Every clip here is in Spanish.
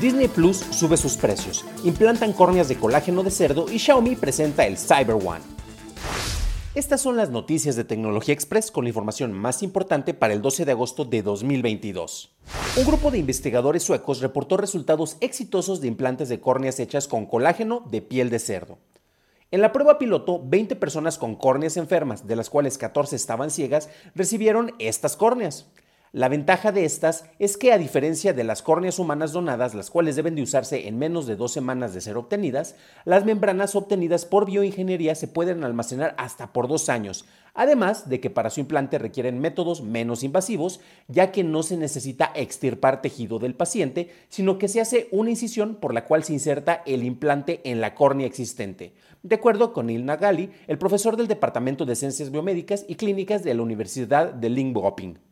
Disney Plus sube sus precios, implantan córneas de colágeno de cerdo y Xiaomi presenta el Cyber One. Estas son las noticias de Tecnología Express con la información más importante para el 12 de agosto de 2022. Un grupo de investigadores suecos reportó resultados exitosos de implantes de córneas hechas con colágeno de piel de cerdo. En la prueba piloto, 20 personas con córneas enfermas, de las cuales 14 estaban ciegas, recibieron estas córneas. La ventaja de estas es que a diferencia de las córneas humanas donadas, las cuales deben de usarse en menos de dos semanas de ser obtenidas, las membranas obtenidas por bioingeniería se pueden almacenar hasta por dos años, además de que para su implante requieren métodos menos invasivos, ya que no se necesita extirpar tejido del paciente, sino que se hace una incisión por la cual se inserta el implante en la córnea existente. De acuerdo con Neil Nagali, el profesor del Departamento de Ciencias Biomédicas y Clínicas de la Universidad de Linköping.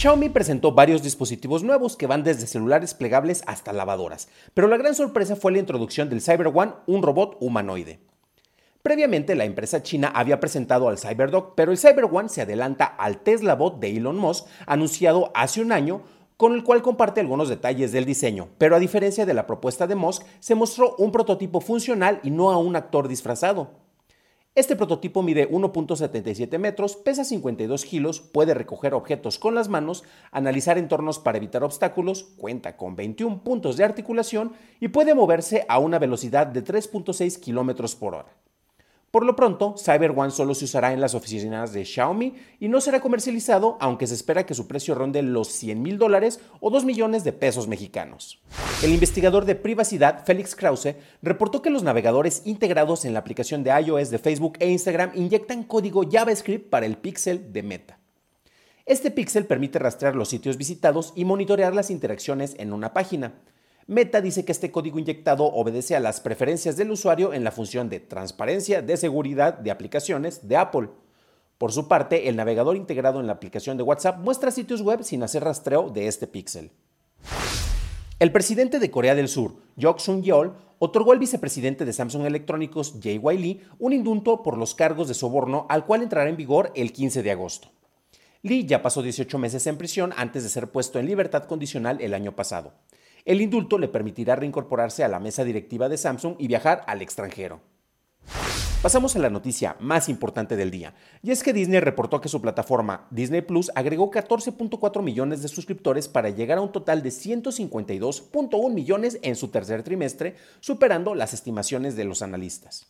Xiaomi presentó varios dispositivos nuevos que van desde celulares plegables hasta lavadoras, pero la gran sorpresa fue la introducción del Cyber One, un robot humanoide. Previamente, la empresa china había presentado al CyberDog, pero el Cyber One se adelanta al Tesla Bot de Elon Musk, anunciado hace un año, con el cual comparte algunos detalles del diseño, pero a diferencia de la propuesta de Musk, se mostró un prototipo funcional y no a un actor disfrazado. Este prototipo mide 1.77 metros, pesa 52 kilos, puede recoger objetos con las manos, analizar entornos para evitar obstáculos, cuenta con 21 puntos de articulación y puede moverse a una velocidad de 3.6 kilómetros por hora. Por lo pronto, Cyber One solo se usará en las oficinas de Xiaomi y no será comercializado, aunque se espera que su precio ronde los 100 mil dólares o 2 millones de pesos mexicanos. El investigador de privacidad Félix Krause reportó que los navegadores integrados en la aplicación de iOS de Facebook e Instagram inyectan código JavaScript para el pixel de Meta. Este pixel permite rastrear los sitios visitados y monitorear las interacciones en una página. Meta dice que este código inyectado obedece a las preferencias del usuario en la función de transparencia de seguridad de aplicaciones de Apple. Por su parte, el navegador integrado en la aplicación de WhatsApp muestra sitios web sin hacer rastreo de este píxel. El presidente de Corea del Sur, Yok Sung-yeol, otorgó al vicepresidente de Samsung Electrónicos, Jay Lee, un indulto por los cargos de soborno al cual entrará en vigor el 15 de agosto. Lee ya pasó 18 meses en prisión antes de ser puesto en libertad condicional el año pasado. El indulto le permitirá reincorporarse a la mesa directiva de Samsung y viajar al extranjero. Pasamos a la noticia más importante del día, y es que Disney reportó que su plataforma Disney Plus agregó 14.4 millones de suscriptores para llegar a un total de 152.1 millones en su tercer trimestre, superando las estimaciones de los analistas.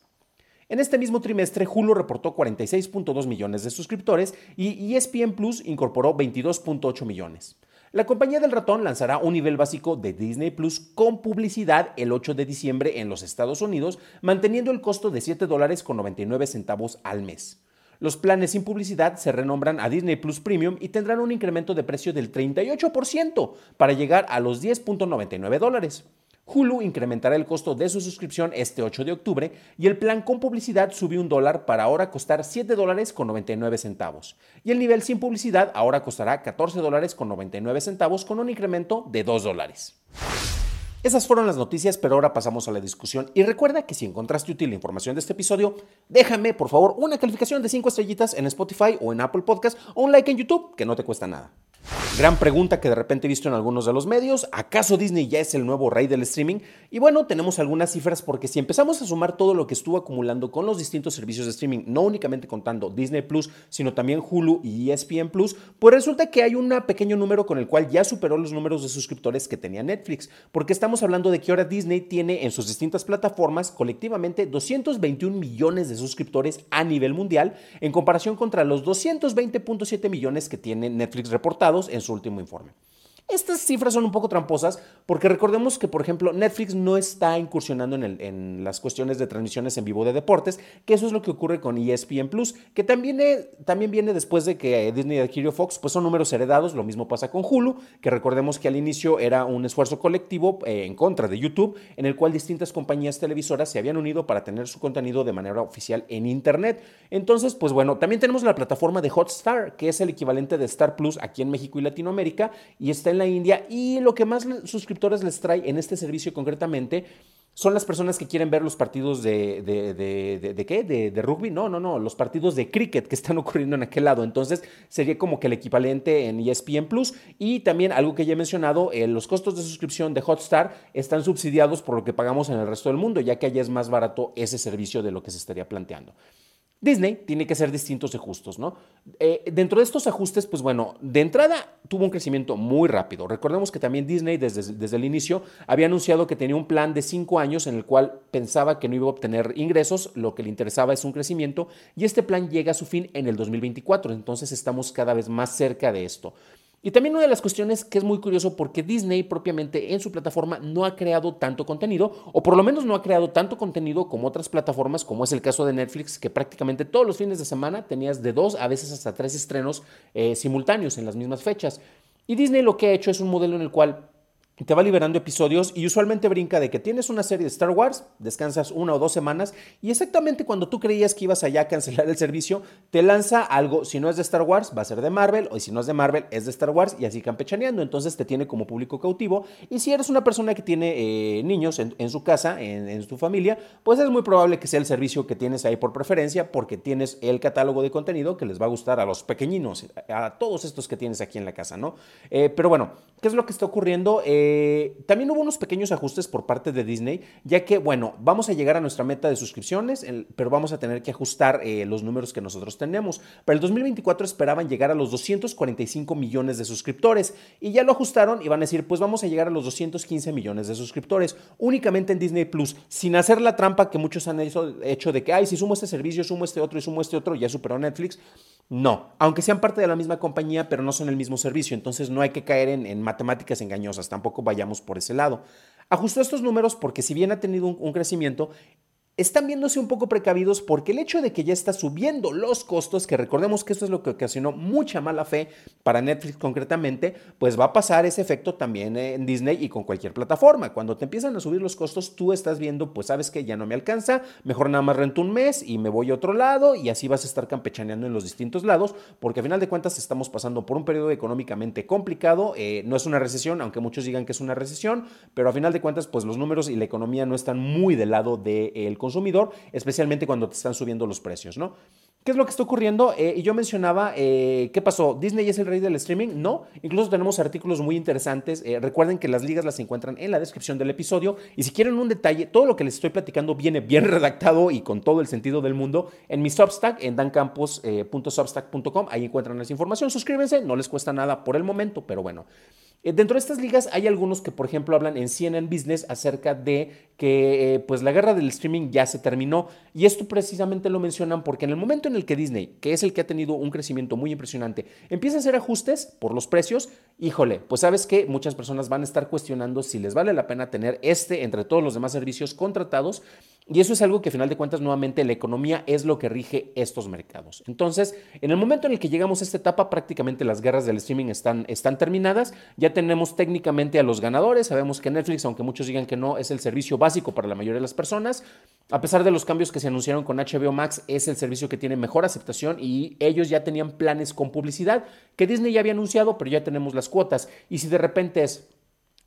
En este mismo trimestre, Hulu reportó 46.2 millones de suscriptores y ESPN Plus incorporó 22.8 millones. La compañía del ratón lanzará un nivel básico de Disney Plus con publicidad el 8 de diciembre en los Estados Unidos, manteniendo el costo de 7 dólares con 99 centavos al mes. Los planes sin publicidad se renombran a Disney Plus Premium y tendrán un incremento de precio del 38% para llegar a los 10.99 dólares. Hulu incrementará el costo de su suscripción este 8 de octubre y el plan con publicidad subió un dólar para ahora costar 7 dólares con 99 centavos. Y el nivel sin publicidad ahora costará 14 dólares con 99 centavos con un incremento de 2 dólares. Esas fueron las noticias, pero ahora pasamos a la discusión. Y recuerda que si encontraste útil la información de este episodio, déjame por favor una calificación de 5 estrellitas en Spotify o en Apple Podcast o un like en YouTube, que no te cuesta nada. Gran pregunta que de repente he visto en algunos de los medios, ¿acaso Disney ya es el nuevo rey del streaming? Y bueno, tenemos algunas cifras porque si empezamos a sumar todo lo que estuvo acumulando con los distintos servicios de streaming, no únicamente contando Disney Plus, sino también Hulu y ESPN Plus, pues resulta que hay un pequeño número con el cual ya superó los números de suscriptores que tenía Netflix, porque estamos hablando de que ahora Disney tiene en sus distintas plataformas colectivamente 221 millones de suscriptores a nivel mundial, en comparación contra los 220.7 millones que tiene Netflix reportados en último informe. Estas cifras son un poco tramposas porque recordemos que, por ejemplo, Netflix no está incursionando en, las cuestiones de transmisiones en vivo de deportes, que eso es lo que ocurre con ESPN Plus, que también, también viene después de que Disney adquirió Fox, pues son números heredados, lo mismo pasa con Hulu, que recordemos que al inicio era un esfuerzo colectivo eh, en contra de YouTube, en el cual distintas compañías televisoras se habían unido para tener su contenido de manera oficial en Internet. Entonces, pues bueno, también tenemos la plataforma de Hotstar, que es el equivalente de Star Plus aquí en México y Latinoamérica, y está en la India y lo que más suscriptores les trae en este servicio concretamente son las personas que quieren ver los partidos de, de, qué? De, rugby. No, no, no, los partidos de cricket que están ocurriendo en aquel lado. Entonces sería como que el equivalente en ESPN Plus. Y también algo que ya he mencionado, eh, los costos de suscripción de Hotstar están subsidiados por lo que pagamos en el resto del mundo, ya que allá es más barato ese servicio de lo que se estaría planteando. Disney tiene que hacer distintos ajustes, ¿no? Eh, dentro de estos ajustes, pues bueno, de entrada tuvo un crecimiento muy rápido. Recordemos que también Disney desde, desde el inicio había anunciado que tenía un plan de cinco años en el cual pensaba que no iba a obtener ingresos, lo que le interesaba es un crecimiento, y este plan llega a su fin en el 2024, entonces estamos cada vez más cerca de esto. Y también una de las cuestiones que es muy curioso porque Disney propiamente en su plataforma no ha creado tanto contenido, o por lo menos no ha creado tanto contenido como otras plataformas, como es el caso de Netflix, que prácticamente todos los fines de semana tenías de dos a veces hasta tres estrenos eh, simultáneos en las mismas fechas. Y Disney lo que ha hecho es un modelo en el cual te va liberando episodios y usualmente brinca de que tienes una serie de Star Wars, descansas una o dos semanas y exactamente cuando tú creías que ibas allá a cancelar el servicio, te lanza algo, si no es de Star Wars, va a ser de Marvel, o si no es de Marvel, es de Star Wars y así campechaneando, entonces te tiene como público cautivo y si eres una persona que tiene eh, niños en, su casa, en, en su familia, pues es muy probable que sea el servicio que tienes ahí por preferencia porque tienes el catálogo de contenido que les va a gustar a los pequeñinos, a todos estos que tienes aquí en la casa, ¿no? Eh, pero bueno, ¿qué es lo que está ocurriendo? Eh, eh, también hubo unos pequeños ajustes por parte de Disney, ya que, bueno, vamos a llegar a nuestra meta de suscripciones, pero vamos a tener que ajustar eh, los números que nosotros tenemos. Para el 2024 esperaban llegar a los 245 millones de suscriptores y ya lo ajustaron y van a decir, pues vamos a llegar a los 215 millones de suscriptores únicamente en Disney Plus, sin hacer la trampa que muchos han hecho, hecho de que, ay, si sumo este servicio, sumo este otro y sumo este otro, ya superó Netflix. No, aunque sean parte de la misma compañía, pero no son el mismo servicio, entonces no hay que caer en, matemáticas engañosas, tampoco vayamos por ese lado. Ajustó estos números porque si bien ha tenido un crecimiento, están viéndose un poco precavidos porque el hecho de que ya está subiendo los costos, que recordemos que esto es lo que ocasionó mucha mala fe para Netflix concretamente, pues va a pasar ese efecto también en Disney y con cualquier plataforma. Cuando te empiezan a subir los costos, tú estás viendo, pues sabes que ya no me alcanza, mejor nada más rento un mes y me voy a otro lado y así vas a estar campechaneando en los distintos lados, porque a final de cuentas estamos pasando por un periodo económicamente complicado, eh, no es una recesión, aunque muchos digan que es una recesión, pero a final de cuentas, pues los números y la economía no están muy del lado del de, consumidor, especialmente cuando te están subiendo los precios, ¿no? ¿Qué es lo que está ocurriendo? Eh, y yo mencionaba, eh, ¿qué pasó? ¿Disney es el rey del streaming? No, incluso tenemos artículos muy interesantes. Eh, recuerden que las ligas las encuentran en la descripción del episodio. Y si quieren un detalle, todo lo que les estoy platicando viene bien redactado y con todo el sentido del mundo en mi Substack, en dancampos.substack.com. Ahí encuentran esa información. Suscríbanse, no les cuesta nada por el momento, pero bueno. Eh, dentro de estas ligas hay algunos que, por ejemplo, hablan en CNN Business acerca de que eh, pues la guerra del streaming ya se terminó. Y esto precisamente lo mencionan porque en el momento en el que Disney, que es el que ha tenido un crecimiento muy impresionante, empieza a hacer ajustes por los precios, híjole, pues sabes que muchas personas van a estar cuestionando si les vale la pena tener este entre todos los demás servicios contratados y eso es algo que, a final de cuentas, nuevamente la economía es lo que rige estos mercados. Entonces, en el momento en el que llegamos a esta etapa, prácticamente las guerras del streaming están, están terminadas. Ya tenemos técnicamente a los ganadores. Sabemos que Netflix, aunque muchos digan que no, es el servicio básico para la mayoría de las personas. A pesar de los cambios que se anunciaron con HBO Max, es el servicio que tiene mejor aceptación y ellos ya tenían planes con publicidad que Disney ya había anunciado, pero ya tenemos las cuotas. Y si de repente es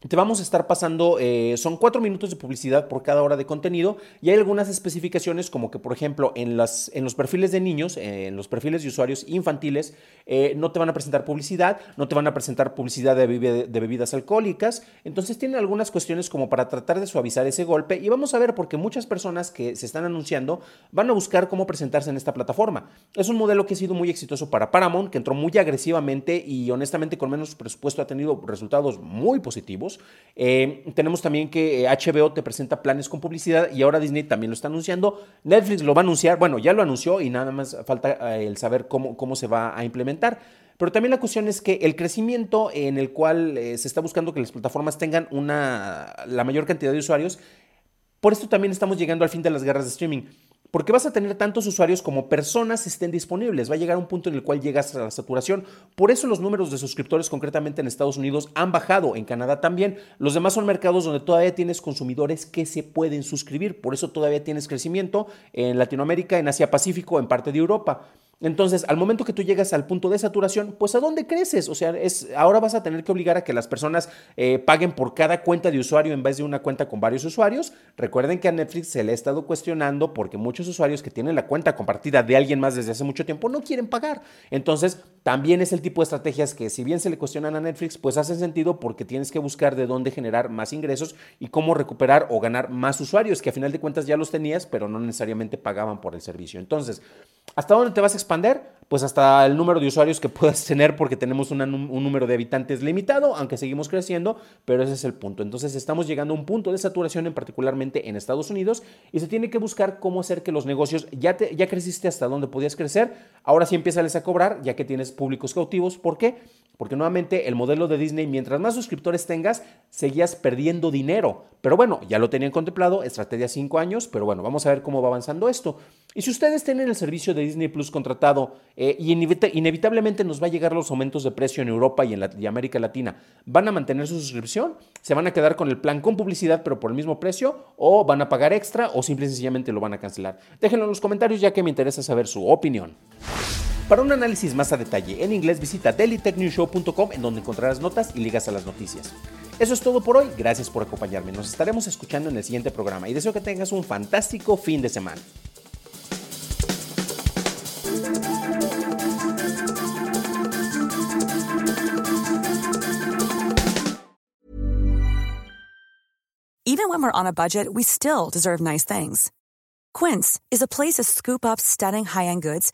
te vamos a estar pasando, eh, son cuatro minutos de publicidad por cada hora de contenido y hay algunas especificaciones como que, por ejemplo, en, los perfiles de niños, eh, en los perfiles de usuarios infantiles, eh, no te van a presentar publicidad, no te van a presentar publicidad de, de, bebidas alcohólicas, entonces tienen algunas cuestiones como para tratar de suavizar ese golpe y vamos a ver porque muchas personas que se están anunciando van a buscar cómo presentarse en esta plataforma. Es un modelo que ha sido muy exitoso para Paramount, que entró muy agresivamente y honestamente con menos presupuesto ha tenido resultados muy positivos. Eh, tenemos también que HBO eh, te presenta planes con publicidad y ahora Disney también lo está anunciando. Netflix lo va a anunciar, bueno, ya lo anunció y nada más falta eh, el saber cómo, cómo se va a implementar. Pero también la cuestión es que el crecimiento en el cual se está buscando que las plataformas tengan una, la mayor cantidad de usuarios, por esto también estamos llegando al fin de las guerras de streaming porque vas a tener tantos usuarios como personas estén disponibles. Va a llegar un punto en el cual llegas a la saturación. Por eso los números de suscriptores concretamente en Estados Unidos han bajado, en Canadá también. Los demás son mercados donde todavía tienes consumidores que se pueden suscribir. Por eso todavía tienes crecimiento en Latinoamérica, en Asia Pacífico, en parte de Europa. Entonces, al momento que tú llegas al punto de saturación, pues ¿a dónde creces? O sea, es, ahora vas a tener que obligar a que las personas eh, paguen por cada cuenta de usuario en vez de una cuenta con varios usuarios. Recuerden que a Netflix se le ha estado cuestionando porque muchos usuarios que tienen la cuenta compartida de alguien más desde hace mucho tiempo no quieren pagar. Entonces, también es el tipo de estrategias que si bien se le cuestionan a Netflix, pues hacen sentido porque tienes que buscar de dónde generar más ingresos y cómo recuperar o ganar más usuarios, que a final de cuentas ya los tenías, pero no necesariamente pagaban por el servicio. Entonces, ¿hasta dónde te vas a expander? Pues hasta el número de usuarios que puedas tener porque tenemos un número de habitantes limitado, aunque seguimos creciendo, pero ese es el punto. Entonces estamos llegando a un punto de saturación en particularmente en Estados Unidos y se tiene que buscar cómo hacer que los negocios, ya, ya creciste hasta donde podías crecer, ahora sí empiezas a cobrar ya que tienes públicos cautivos. ¿Por qué? Porque nuevamente el modelo de Disney, mientras más suscriptores tengas, seguías perdiendo dinero. Pero bueno, ya lo tenían contemplado, estrategia 5 años, pero bueno, vamos a ver cómo va avanzando esto. Y si ustedes tienen el servicio de Disney Plus contratado eh, y inevitablemente nos va a llegar los aumentos de precio en Europa y en y América Latina, ¿van a mantener su suscripción? ¿Se van a quedar con el plan con publicidad pero por el mismo precio? ¿O van a pagar extra o simple y sencillamente lo van a cancelar? Déjenlo en los comentarios ya que me interesa saber su opinión. Para un análisis más a detalle en inglés visita dailytechnewshow.com en donde encontrarás notas y ligas a las noticias. Eso es todo por hoy, gracias por acompañarme, nos estaremos escuchando en el siguiente programa y deseo que tengas un fantástico fin de semana. Even when we're on a budget, we still deserve nice things. Quince is a place to scoop up stunning high-end goods